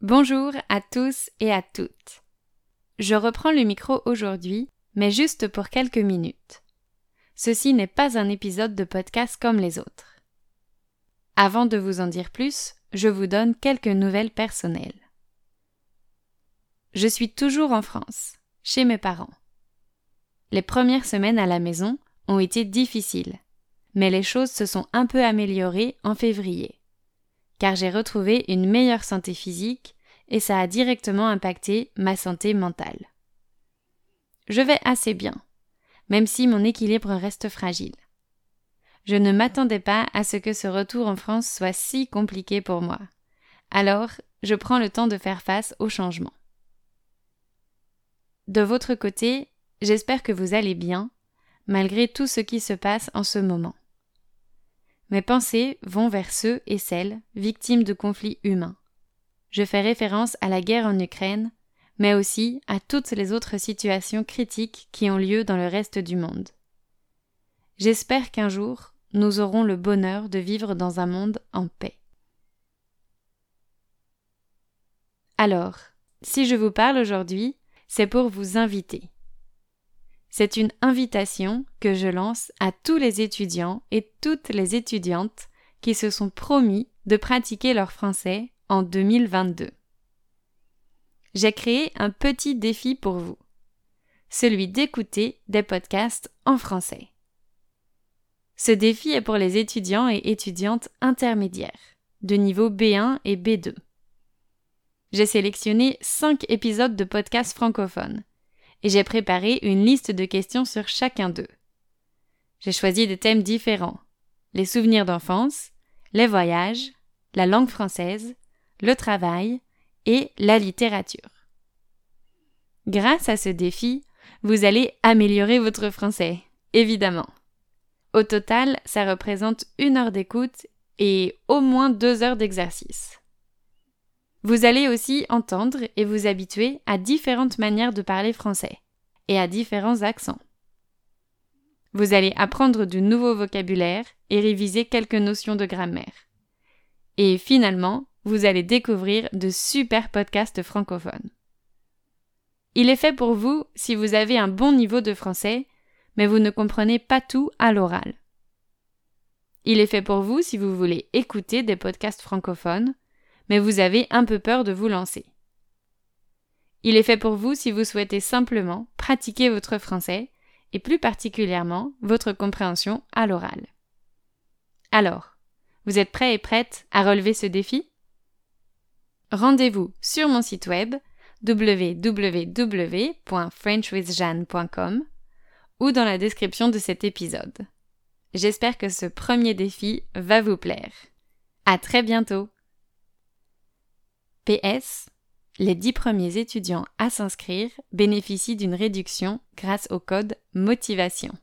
Bonjour à tous et à toutes. Je reprends le micro aujourd'hui, mais juste pour quelques minutes. Ceci n'est pas un épisode de podcast comme les autres. Avant de vous en dire plus, je vous donne quelques nouvelles personnelles. Je suis toujours en France, chez mes parents. Les premières semaines à la maison ont été difficiles, mais les choses se sont un peu améliorées en février car j'ai retrouvé une meilleure santé physique et ça a directement impacté ma santé mentale. Je vais assez bien, même si mon équilibre reste fragile. Je ne m'attendais pas à ce que ce retour en France soit si compliqué pour moi. Alors, je prends le temps de faire face au changement. De votre côté, j'espère que vous allez bien, malgré tout ce qui se passe en ce moment. Mes pensées vont vers ceux et celles victimes de conflits humains. Je fais référence à la guerre en Ukraine, mais aussi à toutes les autres situations critiques qui ont lieu dans le reste du monde. J'espère qu'un jour, nous aurons le bonheur de vivre dans un monde en paix. Alors, si je vous parle aujourd'hui, c'est pour vous inviter. C'est une invitation que je lance à tous les étudiants et toutes les étudiantes qui se sont promis de pratiquer leur français en 2022. J'ai créé un petit défi pour vous, celui d'écouter des podcasts en français. Ce défi est pour les étudiants et étudiantes intermédiaires, de niveau B1 et B2. J'ai sélectionné 5 épisodes de podcasts francophones et j'ai préparé une liste de questions sur chacun d'eux. J'ai choisi des thèmes différents les souvenirs d'enfance, les voyages, la langue française, le travail et la littérature. Grâce à ce défi, vous allez améliorer votre français, évidemment. Au total, ça représente une heure d'écoute et au moins deux heures d'exercice. Vous allez aussi entendre et vous habituer à différentes manières de parler français et à différents accents. Vous allez apprendre du nouveau vocabulaire et réviser quelques notions de grammaire. Et finalement, vous allez découvrir de super podcasts francophones. Il est fait pour vous si vous avez un bon niveau de français, mais vous ne comprenez pas tout à l'oral. Il est fait pour vous si vous voulez écouter des podcasts francophones, mais vous avez un peu peur de vous lancer. Il est fait pour vous si vous souhaitez simplement pratiquer votre français et plus particulièrement votre compréhension à l'oral. Alors, vous êtes prêt et prête à relever ce défi? Rendez-vous sur mon site web www.frenchwithjeanne.com ou dans la description de cet épisode. J'espère que ce premier défi va vous plaire. À très bientôt! PS, les dix premiers étudiants à s'inscrire bénéficient d'une réduction grâce au code motivation.